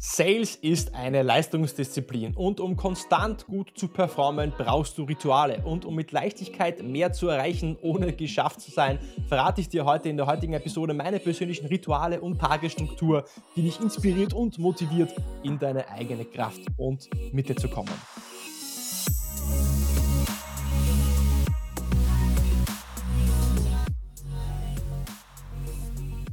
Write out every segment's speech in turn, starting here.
Sales ist eine Leistungsdisziplin und um konstant gut zu performen, brauchst du Rituale. Und um mit Leichtigkeit mehr zu erreichen, ohne geschafft zu sein, verrate ich dir heute in der heutigen Episode meine persönlichen Rituale und Tagesstruktur, die dich inspiriert und motiviert, in deine eigene Kraft und Mitte zu kommen.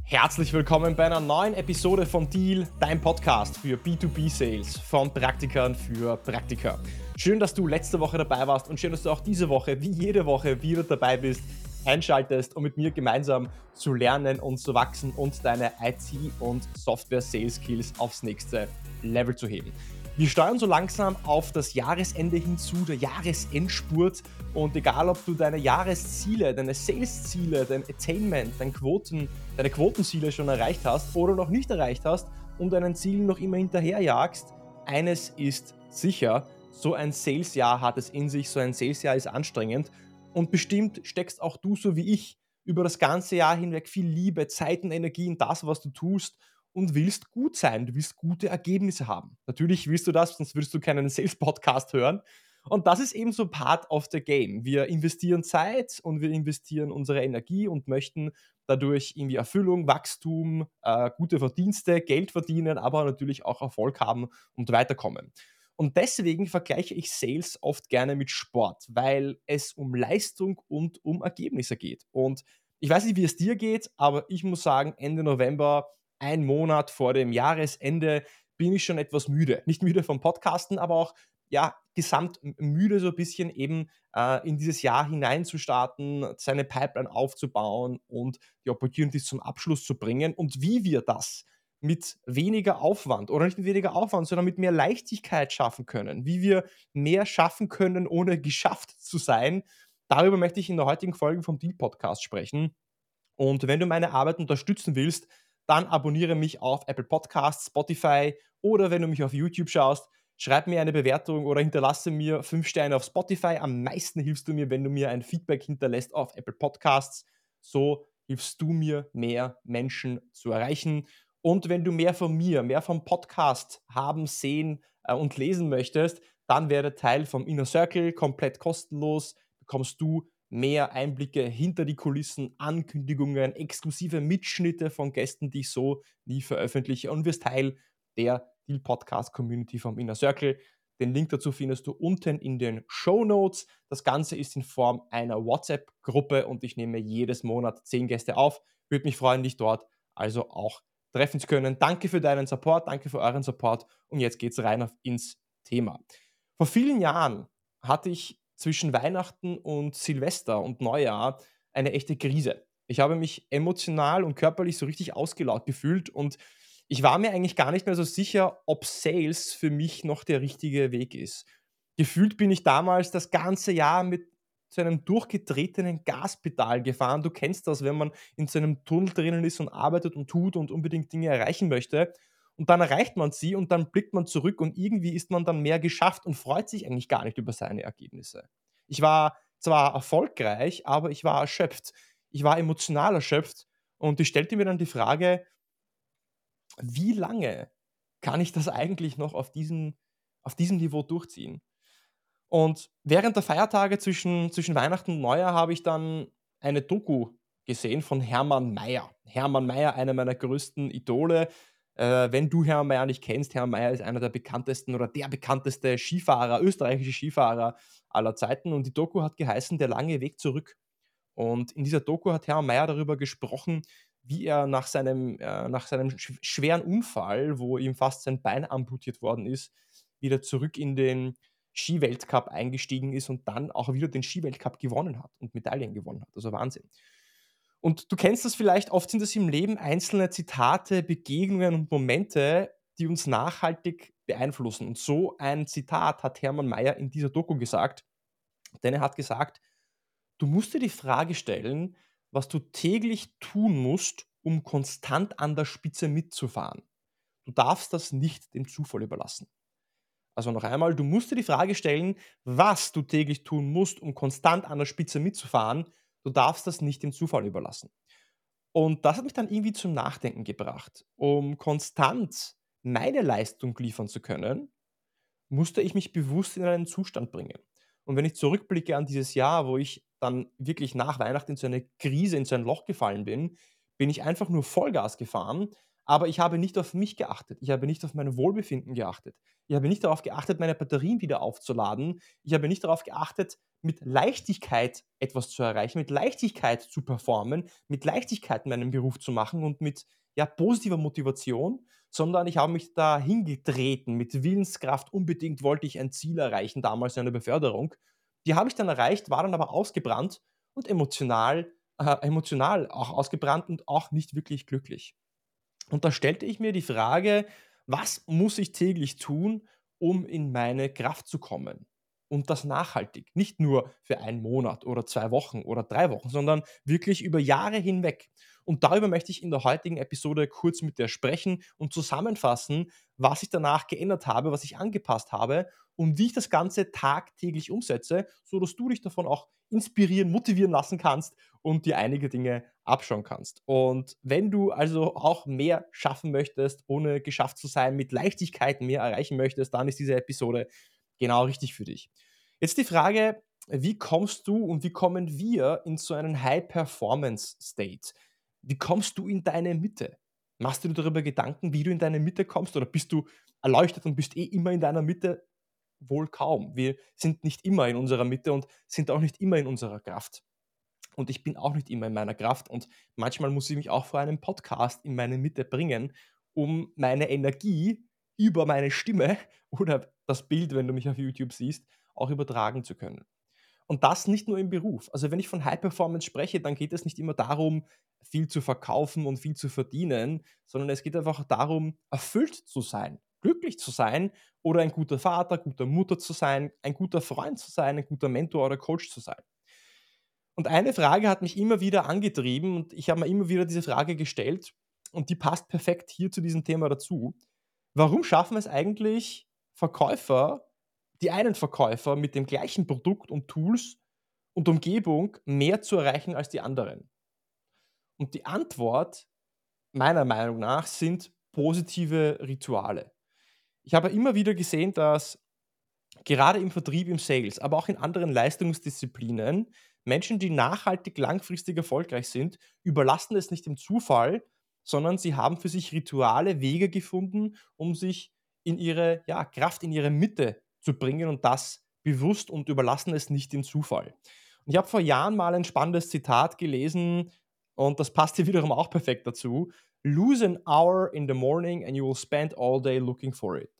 Herzlich willkommen bei einer neuen Episode von Deal, dein Podcast für B2B-Sales von Praktikern für Praktiker. Schön, dass du letzte Woche dabei warst und schön, dass du auch diese Woche, wie jede Woche, wieder dabei bist, einschaltest, um mit mir gemeinsam zu lernen und zu wachsen und deine IT- und Software-Sales-Skills aufs nächste Level zu heben. Wir steuern so langsam auf das Jahresende hinzu, der Jahresendspurt. Und egal, ob du deine Jahresziele, deine Sales-Ziele, dein Attainment, dein Quoten, deine Quotenziele schon erreicht hast oder noch nicht erreicht hast und deinen Zielen noch immer hinterherjagst, eines ist sicher, so ein Sales-Jahr hat es in sich, so ein Sales-Jahr ist anstrengend. Und bestimmt steckst auch du, so wie ich, über das ganze Jahr hinweg viel Liebe, Zeit und Energie in das, was du tust und willst gut sein. Du willst gute Ergebnisse haben. Natürlich willst du das, sonst würdest du keinen Sales-Podcast hören. Und das ist eben so Part of the Game. Wir investieren Zeit und wir investieren unsere Energie und möchten dadurch irgendwie Erfüllung, Wachstum, äh, gute Verdienste, Geld verdienen, aber natürlich auch Erfolg haben und weiterkommen. Und deswegen vergleiche ich Sales oft gerne mit Sport, weil es um Leistung und um Ergebnisse geht. Und ich weiß nicht, wie es dir geht, aber ich muss sagen, Ende November ein Monat vor dem Jahresende bin ich schon etwas müde. Nicht müde vom Podcasten, aber auch ja, gesamt müde so ein bisschen eben äh, in dieses Jahr hineinzustarten, seine Pipeline aufzubauen und die Opportunities zum Abschluss zu bringen und wie wir das mit weniger Aufwand oder nicht mit weniger Aufwand, sondern mit mehr Leichtigkeit schaffen können, wie wir mehr schaffen können, ohne geschafft zu sein. Darüber möchte ich in der heutigen Folge vom Deal Podcast sprechen. Und wenn du meine Arbeit unterstützen willst, dann abonniere mich auf Apple Podcasts, Spotify oder wenn du mich auf YouTube schaust, schreib mir eine Bewertung oder hinterlasse mir fünf Sterne auf Spotify. Am meisten hilfst du mir, wenn du mir ein Feedback hinterlässt auf Apple Podcasts. So hilfst du mir, mehr Menschen zu erreichen. Und wenn du mehr von mir, mehr vom Podcast haben, sehen äh, und lesen möchtest, dann werde Teil vom Inner Circle, komplett kostenlos. Bekommst du mehr Einblicke hinter die Kulissen, Ankündigungen, exklusive Mitschnitte von Gästen, die ich so nie veröffentliche und wirst Teil der Deal Podcast Community vom Inner Circle. Den Link dazu findest du unten in den Show Notes. Das Ganze ist in Form einer WhatsApp-Gruppe und ich nehme jedes Monat zehn Gäste auf. Würde mich freuen, dich dort also auch treffen zu können. Danke für deinen Support, danke für euren Support und jetzt geht's rein ins Thema. Vor vielen Jahren hatte ich zwischen Weihnachten und Silvester und Neujahr eine echte Krise. Ich habe mich emotional und körperlich so richtig ausgelaugt gefühlt und ich war mir eigentlich gar nicht mehr so sicher, ob Sales für mich noch der richtige Weg ist. Gefühlt bin ich damals das ganze Jahr mit zu einem durchgetretenen Gaspedal gefahren. Du kennst das, wenn man in so einem Tunnel drinnen ist und arbeitet und tut und unbedingt Dinge erreichen möchte und dann erreicht man sie und dann blickt man zurück und irgendwie ist man dann mehr geschafft und freut sich eigentlich gar nicht über seine Ergebnisse. Ich war zwar erfolgreich, aber ich war erschöpft. Ich war emotional erschöpft und ich stellte mir dann die Frage, wie lange kann ich das eigentlich noch auf diesem, auf diesem Niveau durchziehen? Und während der Feiertage zwischen, zwischen Weihnachten und Neujahr habe ich dann eine Doku gesehen von Hermann Mayer. Hermann Mayer, einer meiner größten Idole, äh, wenn du Hermann Mayer nicht kennst, Hermann Mayer ist einer der bekanntesten oder der bekannteste Skifahrer, österreichische Skifahrer aller Zeiten. Und die Doku hat geheißen Der lange Weg zurück. Und in dieser Doku hat Hermann Mayer darüber gesprochen, wie er nach seinem, äh, nach seinem schweren Unfall, wo ihm fast sein Bein amputiert worden ist, wieder zurück in den Skiweltcup eingestiegen ist und dann auch wieder den Skiweltcup gewonnen hat und Medaillen gewonnen hat. Also Wahnsinn. Und du kennst das vielleicht, oft sind es im Leben einzelne Zitate, Begegnungen und Momente, die uns nachhaltig beeinflussen. Und so ein Zitat hat Hermann Mayer in dieser Doku gesagt, denn er hat gesagt, du musst dir die Frage stellen, was du täglich tun musst, um konstant an der Spitze mitzufahren. Du darfst das nicht dem Zufall überlassen. Also noch einmal, du musst dir die Frage stellen, was du täglich tun musst, um konstant an der Spitze mitzufahren Du darfst das nicht dem Zufall überlassen. Und das hat mich dann irgendwie zum Nachdenken gebracht. Um konstant meine Leistung liefern zu können, musste ich mich bewusst in einen Zustand bringen. Und wenn ich zurückblicke an dieses Jahr, wo ich dann wirklich nach Weihnachten in so eine Krise, in so ein Loch gefallen bin, bin ich einfach nur Vollgas gefahren, aber ich habe nicht auf mich geachtet. Ich habe nicht auf mein Wohlbefinden geachtet. Ich habe nicht darauf geachtet, meine Batterien wieder aufzuladen. Ich habe nicht darauf geachtet, mit Leichtigkeit etwas zu erreichen, mit Leichtigkeit zu performen, mit Leichtigkeit meinen Beruf zu machen und mit ja, positiver Motivation, sondern ich habe mich da hingetreten mit Willenskraft. Unbedingt wollte ich ein Ziel erreichen, damals eine Beförderung. Die habe ich dann erreicht, war dann aber ausgebrannt und emotional, äh, emotional auch ausgebrannt und auch nicht wirklich glücklich. Und da stellte ich mir die Frage, was muss ich täglich tun, um in meine Kraft zu kommen? Und das nachhaltig. Nicht nur für einen Monat oder zwei Wochen oder drei Wochen, sondern wirklich über Jahre hinweg. Und darüber möchte ich in der heutigen Episode kurz mit dir sprechen und zusammenfassen, was ich danach geändert habe, was ich angepasst habe und wie ich das Ganze tagtäglich umsetze, sodass du dich davon auch inspirieren, motivieren lassen kannst und dir einige Dinge abschauen kannst. Und wenn du also auch mehr schaffen möchtest, ohne geschafft zu sein, mit Leichtigkeit mehr erreichen möchtest, dann ist diese Episode genau richtig für dich. Jetzt die Frage, wie kommst du und wie kommen wir in so einen High-Performance-State? Wie kommst du in deine Mitte? Machst du dir darüber Gedanken, wie du in deine Mitte kommst oder bist du erleuchtet und bist eh immer in deiner Mitte? Wohl kaum. Wir sind nicht immer in unserer Mitte und sind auch nicht immer in unserer Kraft. Und ich bin auch nicht immer in meiner Kraft und manchmal muss ich mich auch vor einem Podcast in meine Mitte bringen, um meine Energie über meine Stimme oder das Bild, wenn du mich auf YouTube siehst, auch übertragen zu können. Und das nicht nur im Beruf. Also wenn ich von High Performance spreche, dann geht es nicht immer darum, viel zu verkaufen und viel zu verdienen, sondern es geht einfach darum, erfüllt zu sein, glücklich zu sein oder ein guter Vater, guter Mutter zu sein, ein guter Freund zu sein, ein guter Mentor oder Coach zu sein. Und eine Frage hat mich immer wieder angetrieben und ich habe mir immer wieder diese Frage gestellt und die passt perfekt hier zu diesem Thema dazu. Warum schaffen es eigentlich Verkäufer, die einen Verkäufer mit dem gleichen Produkt und Tools und Umgebung mehr zu erreichen als die anderen? Und die Antwort meiner Meinung nach sind positive Rituale. Ich habe immer wieder gesehen, dass gerade im Vertrieb, im Sales, aber auch in anderen Leistungsdisziplinen Menschen, die nachhaltig langfristig erfolgreich sind, überlassen es nicht dem Zufall, sondern sie haben für sich Rituale, Wege gefunden, um sich in ihre ja, Kraft, in ihre Mitte zu bringen und das bewusst und überlassen es nicht dem Zufall. Und ich habe vor Jahren mal ein spannendes Zitat gelesen und das passt hier wiederum auch perfekt dazu. Lose an hour in the morning and you will spend all day looking for it.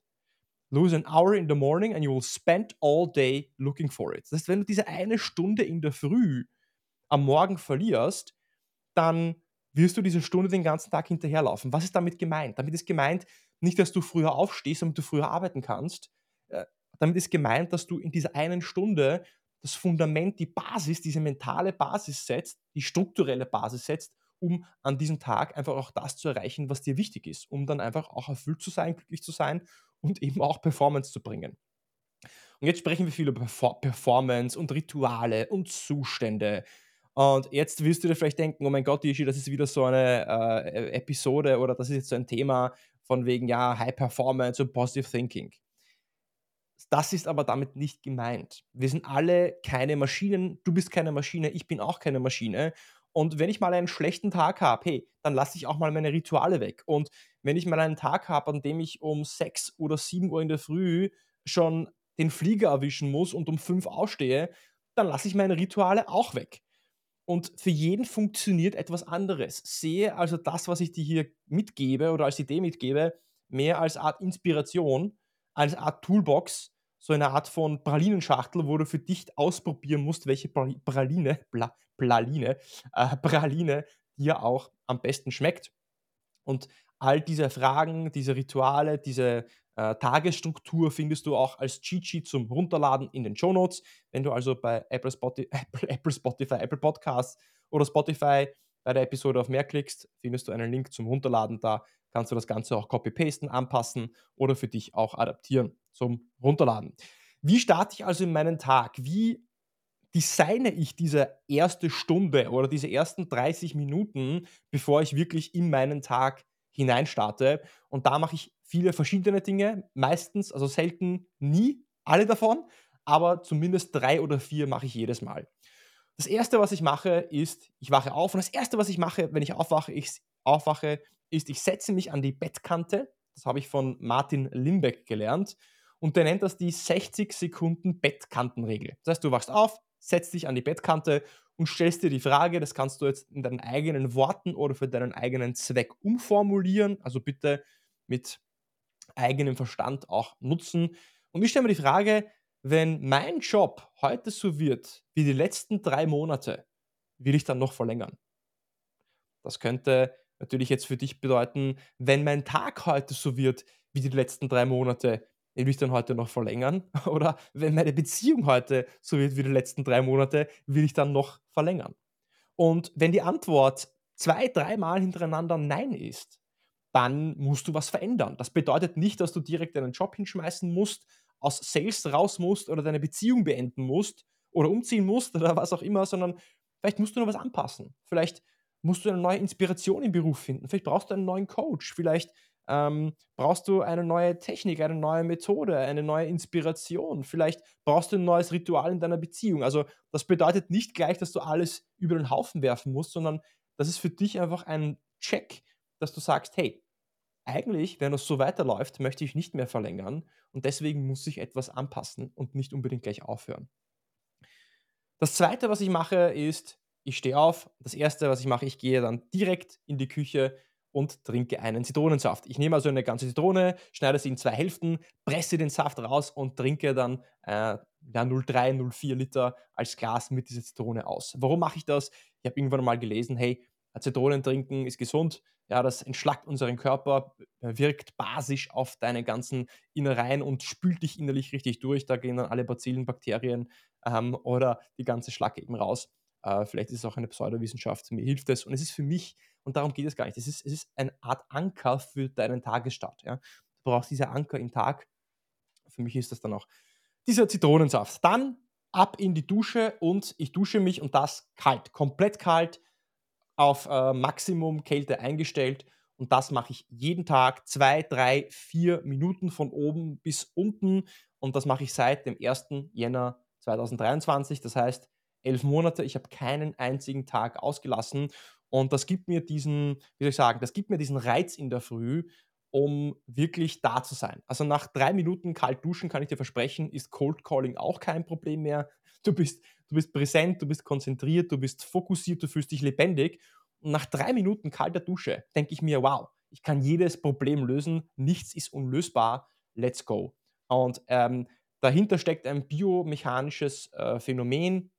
Lose an hour in the morning and you will spend all day looking for it. Das heißt, wenn du diese eine Stunde in der Früh am Morgen verlierst, dann wirst du diese Stunde den ganzen Tag hinterherlaufen. Was ist damit gemeint? Damit ist gemeint, nicht, dass du früher aufstehst, damit du früher arbeiten kannst. Äh, damit ist gemeint, dass du in dieser einen Stunde das Fundament, die Basis, diese mentale Basis setzt, die strukturelle Basis setzt, um an diesem Tag einfach auch das zu erreichen, was dir wichtig ist, um dann einfach auch erfüllt zu sein, glücklich zu sein und eben auch Performance zu bringen. Und jetzt sprechen wir viel über Performance und Rituale und Zustände und jetzt wirst du dir vielleicht denken, oh mein Gott, Ishi, das ist wieder so eine äh, Episode oder das ist jetzt so ein Thema von wegen, ja, High Performance und Positive Thinking. Das ist aber damit nicht gemeint. Wir sind alle keine Maschinen. Du bist keine Maschine, ich bin auch keine Maschine. Und wenn ich mal einen schlechten Tag habe, hey, dann lasse ich auch mal meine Rituale weg. Und wenn ich mal einen Tag habe, an dem ich um 6 oder 7 Uhr in der Früh schon den Flieger erwischen muss und um 5 ausstehe, dann lasse ich meine Rituale auch weg. Und für jeden funktioniert etwas anderes. Sehe also das, was ich dir hier mitgebe oder als Idee mitgebe, mehr als Art Inspiration, als Art Toolbox, so eine Art von Pralinenschachtel, wo du für dich ausprobieren musst, welche Praline, Bla, Praline, äh, Praline dir auch am besten schmeckt. Und all diese Fragen, diese Rituale, diese äh, Tagesstruktur findest du auch als Cheat Sheet zum Runterladen in den Show Notes. Wenn du also bei Apple, Spotify, Apple, Apple, Spotify, Apple Podcasts oder Spotify bei der Episode auf mehr klickst, findest du einen Link zum Runterladen. Da kannst du das Ganze auch copy-pasten, anpassen oder für dich auch adaptieren zum Runterladen. Wie starte ich also in meinen Tag? Wie designe ich diese erste Stunde oder diese ersten 30 Minuten, bevor ich wirklich in meinen Tag hineinstarte. Und da mache ich viele verschiedene Dinge, meistens, also selten nie alle davon, aber zumindest drei oder vier mache ich jedes Mal. Das erste, was ich mache, ist, ich wache auf und das erste, was ich mache, wenn ich aufwache, ich aufwache, ist, ich setze mich an die Bettkante. Das habe ich von Martin Limbeck gelernt. Und der nennt das die 60 Sekunden Bettkantenregel. Das heißt, du wachst auf, setzt dich an die Bettkante und stellst dir die Frage, das kannst du jetzt in deinen eigenen Worten oder für deinen eigenen Zweck umformulieren. Also bitte mit eigenem Verstand auch nutzen. Und ich stelle mir die Frage, wenn mein Job heute so wird wie die letzten drei Monate, will ich dann noch verlängern? Das könnte natürlich jetzt für dich bedeuten, wenn mein Tag heute so wird wie die letzten drei Monate, will ich dann heute noch verlängern? Oder wenn meine Beziehung heute so wird wie die letzten drei Monate, will ich dann noch verlängern? Und wenn die Antwort zwei, dreimal hintereinander Nein ist, dann musst du was verändern. Das bedeutet nicht, dass du direkt deinen Job hinschmeißen musst, aus Sales raus musst oder deine Beziehung beenden musst oder umziehen musst oder was auch immer, sondern vielleicht musst du noch was anpassen. Vielleicht musst du eine neue Inspiration im Beruf finden. Vielleicht brauchst du einen neuen Coach. Vielleicht ähm, brauchst du eine neue Technik, eine neue Methode, eine neue Inspiration. Vielleicht brauchst du ein neues Ritual in deiner Beziehung. Also das bedeutet nicht gleich, dass du alles über den Haufen werfen musst, sondern das ist für dich einfach ein Check, dass du sagst, hey, eigentlich, wenn es so weiterläuft, möchte ich nicht mehr verlängern und deswegen muss ich etwas anpassen und nicht unbedingt gleich aufhören. Das zweite, was ich mache, ist, ich stehe auf. Das erste, was ich mache, ich gehe dann direkt in die Küche und trinke einen Zitronensaft. Ich nehme also eine ganze Zitrone, schneide sie in zwei Hälften, presse den Saft raus und trinke dann äh, ja, 0,3, 0,4 Liter als Glas mit dieser Zitrone aus. Warum mache ich das? Ich habe irgendwann mal gelesen, hey, Zitronen trinken ist gesund, ja, das entschlackt unseren Körper, äh, wirkt basisch auf deine ganzen Innereien und spült dich innerlich richtig durch. Da gehen dann alle Bazillen, Bakterien ähm, oder die ganze Schlacke eben raus. Äh, vielleicht ist es auch eine Pseudowissenschaft, mir hilft es. Und es ist für mich, und darum geht es gar nicht, es ist, es ist eine Art Anker für deinen Tagesstart. Ja? Du brauchst diese Anker im Tag. Für mich ist das dann auch dieser Zitronensaft. Dann ab in die Dusche und ich dusche mich und das kalt, komplett kalt, auf äh, Maximum Kälte eingestellt. Und das mache ich jeden Tag, zwei, drei, vier Minuten von oben bis unten. Und das mache ich seit dem 1. Jänner 2023. Das heißt, elf Monate, ich habe keinen einzigen Tag ausgelassen. Und das gibt mir diesen, wie soll ich sagen, das gibt mir diesen Reiz in der Früh, um wirklich da zu sein. Also nach drei Minuten kalt duschen kann ich dir versprechen, ist Cold Calling auch kein Problem mehr. Du bist, du bist präsent, du bist konzentriert, du bist fokussiert, du fühlst dich lebendig. Und nach drei Minuten kalter Dusche denke ich mir, wow, ich kann jedes Problem lösen, nichts ist unlösbar, let's go. Und ähm, dahinter steckt ein biomechanisches äh, Phänomen,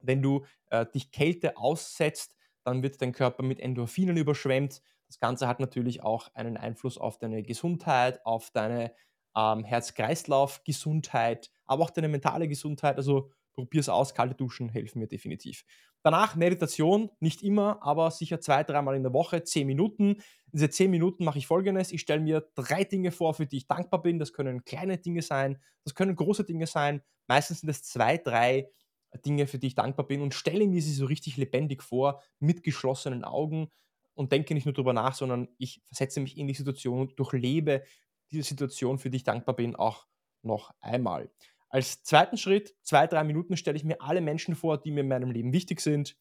wenn du äh, dich Kälte aussetzt, dann wird dein Körper mit Endorphinen überschwemmt. Das Ganze hat natürlich auch einen Einfluss auf deine Gesundheit, auf deine ähm, Herz-Kreislauf-Gesundheit, aber auch deine mentale Gesundheit. Also probier es aus, kalte Duschen helfen mir definitiv. Danach Meditation, nicht immer, aber sicher zwei, dreimal in der Woche, zehn Minuten. Diese zehn Minuten mache ich folgendes: Ich stelle mir drei Dinge vor, für die ich dankbar bin. Das können kleine Dinge sein, das können große Dinge sein. Meistens sind es zwei, drei Dinge, für die ich dankbar bin und stelle mir sie so richtig lebendig vor, mit geschlossenen Augen und denke nicht nur darüber nach, sondern ich versetze mich in die Situation und durchlebe diese Situation, für die ich dankbar bin, auch noch einmal. Als zweiten Schritt, zwei, drei Minuten, stelle ich mir alle Menschen vor, die mir in meinem Leben wichtig sind.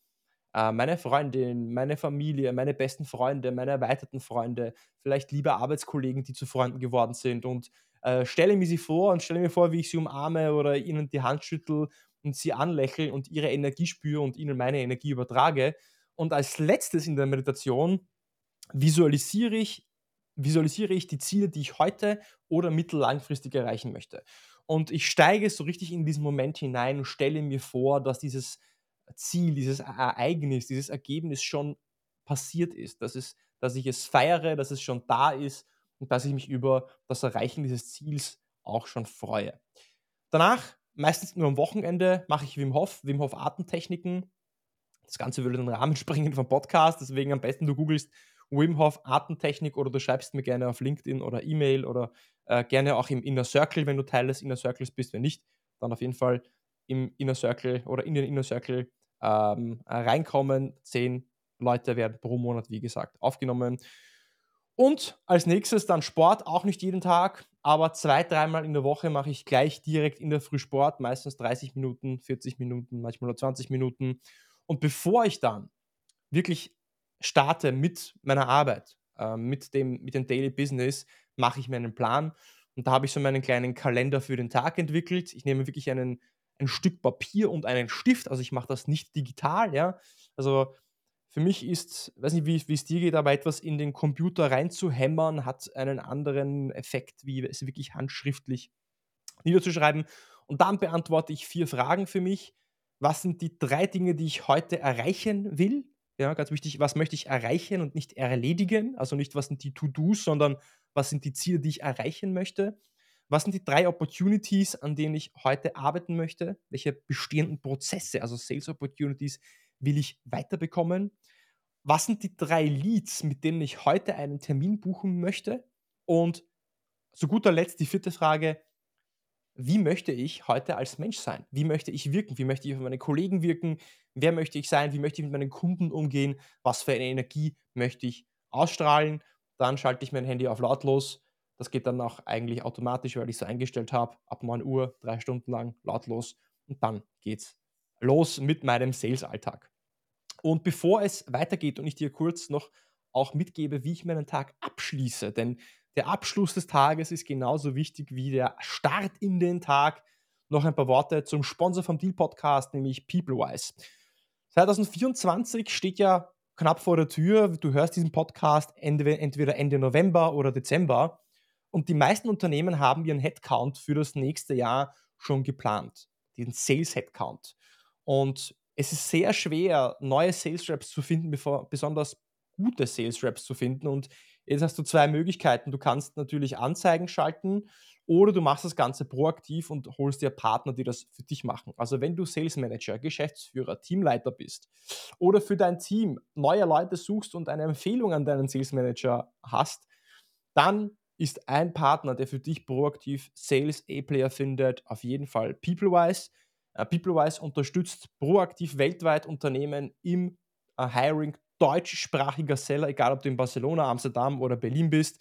Äh, meine Freundin, meine Familie, meine besten Freunde, meine erweiterten Freunde, vielleicht liebe Arbeitskollegen, die zu Freunden geworden sind und äh, stelle mir sie vor und stelle mir vor, wie ich sie umarme oder ihnen die Hand schüttel und sie anlächle und ihre Energie spüre und ihnen meine Energie übertrage. Und als letztes in der Meditation visualisiere ich, visualisiere ich die Ziele, die ich heute oder mittellangfristig erreichen möchte. Und ich steige so richtig in diesen Moment hinein und stelle mir vor, dass dieses Ziel, dieses Ereignis, dieses Ergebnis schon passiert ist, dass, es, dass ich es feiere, dass es schon da ist und dass ich mich über das Erreichen dieses Ziels auch schon freue. Danach meistens nur am Wochenende mache ich Wim Hof, Wim Hof Atemtechniken. Das Ganze würde den Rahmen springen vom Podcast, deswegen am besten du googelst Wim Hof Atemtechnik oder du schreibst mir gerne auf LinkedIn oder E-Mail oder äh, gerne auch im Inner Circle, wenn du Teil des Inner Circles bist. Wenn nicht, dann auf jeden Fall im Inner Circle oder in den Inner Circle ähm, reinkommen. Zehn Leute werden pro Monat, wie gesagt, aufgenommen. Und als nächstes dann Sport, auch nicht jeden Tag, aber zwei, dreimal in der Woche mache ich gleich direkt in der Früh Sport, meistens 30 Minuten, 40 Minuten, manchmal nur 20 Minuten. Und bevor ich dann wirklich starte mit meiner Arbeit, äh, mit, dem, mit dem Daily Business, mache ich mir einen Plan. Und da habe ich so meinen kleinen Kalender für den Tag entwickelt. Ich nehme wirklich einen, ein Stück Papier und einen Stift. Also ich mache das nicht digital, ja. Also für mich ist, weiß nicht, wie es dir geht, aber etwas in den Computer reinzuhämmern, hat einen anderen Effekt, wie es wirklich handschriftlich niederzuschreiben. Und dann beantworte ich vier Fragen für mich. Was sind die drei Dinge, die ich heute erreichen will? Ja, ganz wichtig, was möchte ich erreichen und nicht erledigen? Also nicht, was sind die To-Dos, sondern was sind die Ziele, die ich erreichen möchte? Was sind die drei Opportunities, an denen ich heute arbeiten möchte? Welche bestehenden Prozesse, also Sales Opportunities, will ich weiterbekommen? Was sind die drei Leads, mit denen ich heute einen Termin buchen möchte? Und zu guter Letzt die vierte Frage, wie möchte ich heute als Mensch sein? Wie möchte ich wirken? Wie möchte ich auf meine Kollegen wirken? Wer möchte ich sein? Wie möchte ich mit meinen Kunden umgehen? Was für eine Energie möchte ich ausstrahlen? Dann schalte ich mein Handy auf lautlos. Das geht dann auch eigentlich automatisch, weil ich es so eingestellt habe. Ab 9 Uhr, drei Stunden lang lautlos. Und dann geht's los mit meinem Sales-Alltag. Und bevor es weitergeht und ich dir kurz noch auch mitgebe, wie ich meinen Tag abschließe, denn der Abschluss des Tages ist genauso wichtig wie der Start in den Tag. Noch ein paar Worte zum Sponsor vom Deal Podcast, nämlich PeopleWise. 2024 steht ja knapp vor der Tür. Du hörst diesen Podcast entweder Ende November oder Dezember. Und die meisten Unternehmen haben ihren Headcount für das nächste Jahr schon geplant, den Sales Headcount. Und es ist sehr schwer, neue Sales Reps zu finden, bevor, besonders gute Sales Reps zu finden. Und Jetzt hast du zwei Möglichkeiten. Du kannst natürlich Anzeigen schalten oder du machst das Ganze proaktiv und holst dir Partner, die das für dich machen. Also wenn du Sales Manager, Geschäftsführer, Teamleiter bist oder für dein Team neue Leute suchst und eine Empfehlung an deinen Sales Manager hast, dann ist ein Partner, der für dich proaktiv Sales A-Player findet, auf jeden Fall PeopleWise. Uh, PeopleWise unterstützt proaktiv weltweit Unternehmen im uh, Hiring deutschsprachiger Seller, egal ob du in Barcelona, Amsterdam oder Berlin bist.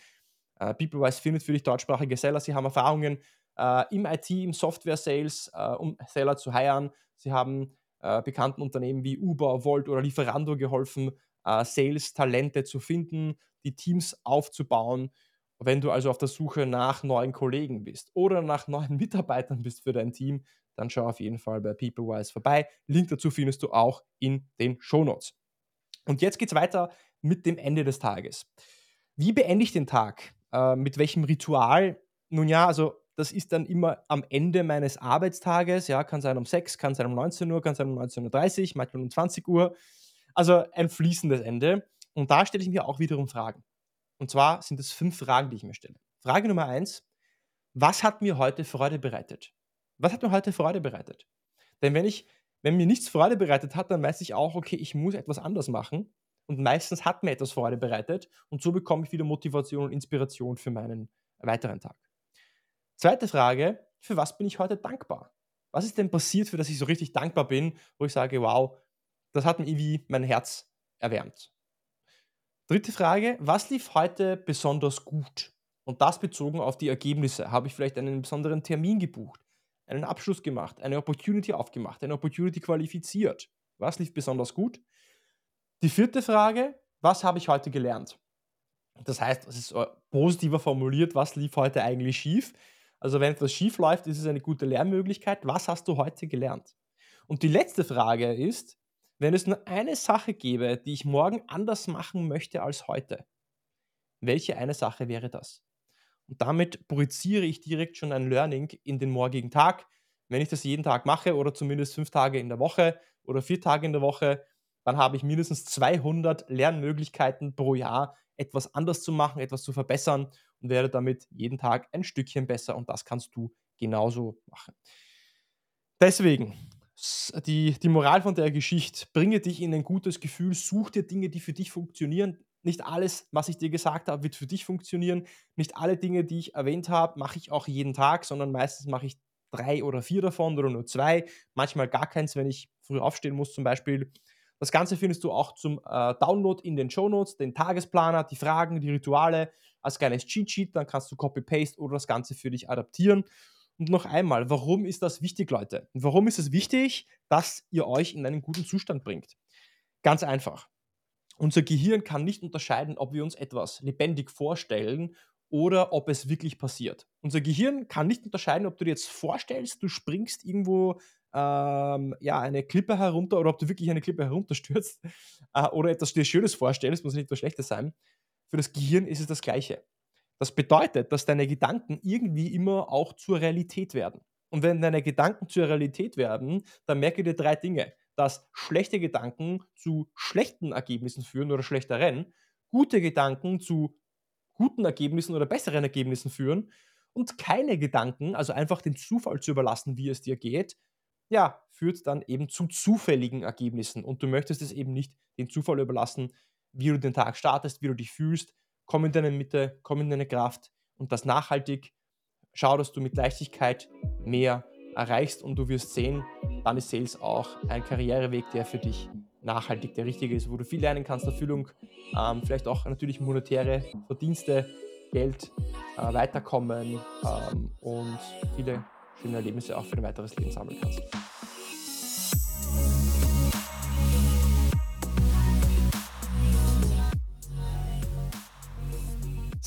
Äh, PeopleWise findet für dich deutschsprachige Seller. Sie haben Erfahrungen äh, im IT, im Software-Sales, äh, um Seller zu heiren. Sie haben äh, bekannten Unternehmen wie Uber, Volt oder Lieferando geholfen, äh, Sales-Talente zu finden, die Teams aufzubauen. Wenn du also auf der Suche nach neuen Kollegen bist oder nach neuen Mitarbeitern bist für dein Team, dann schau auf jeden Fall bei PeopleWise vorbei. Link dazu findest du auch in den Show Notes. Und jetzt geht es weiter mit dem Ende des Tages. Wie beende ich den Tag? Äh, mit welchem Ritual? Nun ja, also das ist dann immer am Ende meines Arbeitstages. Ja, kann sein um 6, kann sein um 19 Uhr, kann sein um 19.30 Uhr, manchmal um 20 Uhr. Also ein fließendes Ende. Und da stelle ich mir auch wiederum Fragen. Und zwar sind es fünf Fragen, die ich mir stelle. Frage Nummer eins: Was hat mir heute Freude bereitet? Was hat mir heute Freude bereitet? Denn wenn ich wenn mir nichts Freude bereitet hat, dann weiß ich auch, okay, ich muss etwas anders machen. Und meistens hat mir etwas Freude bereitet. Und so bekomme ich wieder Motivation und Inspiration für meinen weiteren Tag. Zweite Frage, für was bin ich heute dankbar? Was ist denn passiert, für das ich so richtig dankbar bin, wo ich sage, wow, das hat mir irgendwie mein Herz erwärmt. Dritte Frage, was lief heute besonders gut? Und das bezogen auf die Ergebnisse. Habe ich vielleicht einen besonderen Termin gebucht? Einen Abschluss gemacht, eine Opportunity aufgemacht, eine Opportunity qualifiziert. Was lief besonders gut? Die vierte Frage, was habe ich heute gelernt? Das heißt, es ist äh, positiver formuliert, was lief heute eigentlich schief? Also wenn etwas schief läuft, ist es eine gute Lernmöglichkeit. Was hast du heute gelernt? Und die letzte Frage ist, wenn es nur eine Sache gäbe, die ich morgen anders machen möchte als heute, welche eine Sache wäre das? Und damit projiziere ich direkt schon ein Learning in den morgigen Tag. Wenn ich das jeden Tag mache oder zumindest fünf Tage in der Woche oder vier Tage in der Woche, dann habe ich mindestens 200 Lernmöglichkeiten pro Jahr, etwas anders zu machen, etwas zu verbessern und werde damit jeden Tag ein Stückchen besser und das kannst du genauso machen. Deswegen, die, die Moral von der Geschichte, bringe dich in ein gutes Gefühl, such dir Dinge, die für dich funktionieren, nicht alles, was ich dir gesagt habe, wird für dich funktionieren. Nicht alle Dinge, die ich erwähnt habe, mache ich auch jeden Tag, sondern meistens mache ich drei oder vier davon oder nur zwei. Manchmal gar keins, wenn ich früh aufstehen muss zum Beispiel. Das Ganze findest du auch zum äh, Download in den Show Notes, den Tagesplaner, die Fragen, die Rituale als kleines Cheat Sheet. Dann kannst du Copy-Paste oder das Ganze für dich adaptieren. Und noch einmal, warum ist das wichtig, Leute? Warum ist es wichtig, dass ihr euch in einen guten Zustand bringt? Ganz einfach. Unser Gehirn kann nicht unterscheiden, ob wir uns etwas lebendig vorstellen oder ob es wirklich passiert. Unser Gehirn kann nicht unterscheiden, ob du dir jetzt vorstellst, du springst irgendwo ähm, ja, eine Klippe herunter oder ob du wirklich eine Klippe herunterstürzt äh, oder etwas dir Schönes vorstellst, muss nicht etwas Schlechtes sein. Für das Gehirn ist es das Gleiche. Das bedeutet, dass deine Gedanken irgendwie immer auch zur Realität werden. Und wenn deine Gedanken zur Realität werden, dann merke dir drei Dinge. Dass schlechte Gedanken zu schlechten Ergebnissen führen oder schlechteren, gute Gedanken zu guten Ergebnissen oder besseren Ergebnissen führen und keine Gedanken, also einfach den Zufall zu überlassen, wie es dir geht, ja, führt dann eben zu zufälligen Ergebnissen. Und du möchtest es eben nicht den Zufall überlassen, wie du den Tag startest, wie du dich fühlst. Komm in deine Mitte, komm in deine Kraft und das nachhaltig. Schau, dass du mit Leichtigkeit mehr erreichst und du wirst sehen, dann ist Sales auch ein Karriereweg, der für dich nachhaltig der richtige ist, wo du viel lernen kannst, Erfüllung, ähm, vielleicht auch natürlich monetäre Verdienste, Geld, äh, weiterkommen ähm, und viele schöne Erlebnisse auch für dein weiteres Leben sammeln kannst.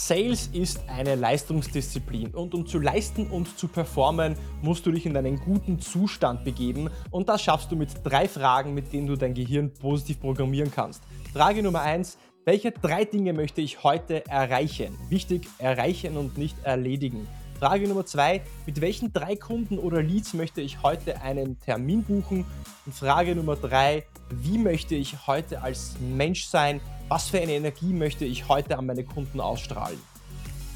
Sales ist eine Leistungsdisziplin und um zu leisten und zu performen, musst du dich in einen guten Zustand begeben und das schaffst du mit drei Fragen, mit denen du dein Gehirn positiv programmieren kannst. Frage Nummer eins: Welche drei Dinge möchte ich heute erreichen? Wichtig, erreichen und nicht erledigen. Frage Nummer zwei, mit welchen drei Kunden oder Leads möchte ich heute einen Termin buchen? Und Frage Nummer drei, wie möchte ich heute als Mensch sein? Was für eine Energie möchte ich heute an meine Kunden ausstrahlen?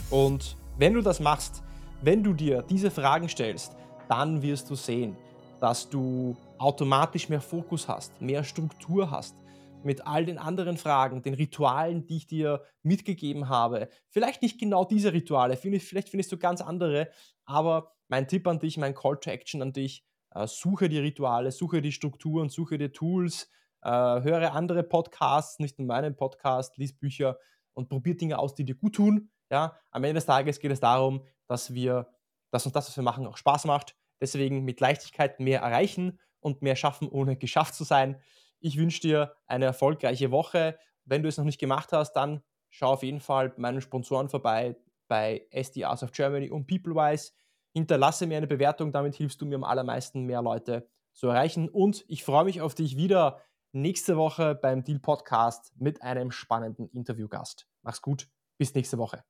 Und wenn du das machst, wenn du dir diese Fragen stellst, dann wirst du sehen, dass du automatisch mehr Fokus hast, mehr Struktur hast, mit all den anderen Fragen, den Ritualen, die ich dir mitgegeben habe. Vielleicht nicht genau diese Rituale, vielleicht findest du ganz andere, aber mein Tipp an dich, mein Call to Action an dich, äh, suche die Rituale, suche die Strukturen, suche die Tools, äh, höre andere Podcasts, nicht nur meinen Podcast, lies Bücher und probier Dinge aus, die dir gut tun. Ja, am Ende des Tages geht es darum, dass wir, dass uns das, was wir machen, auch Spaß macht. Deswegen mit Leichtigkeit mehr erreichen und mehr schaffen, ohne geschafft zu sein. Ich wünsche dir eine erfolgreiche Woche. Wenn du es noch nicht gemacht hast, dann schau auf jeden Fall bei meinen Sponsoren vorbei, bei SDRs of Germany und PeopleWise. Hinterlasse mir eine Bewertung, damit hilfst du mir am allermeisten, mehr Leute zu erreichen. Und ich freue mich auf dich wieder nächste Woche beim Deal Podcast mit einem spannenden Interviewgast. Mach's gut, bis nächste Woche.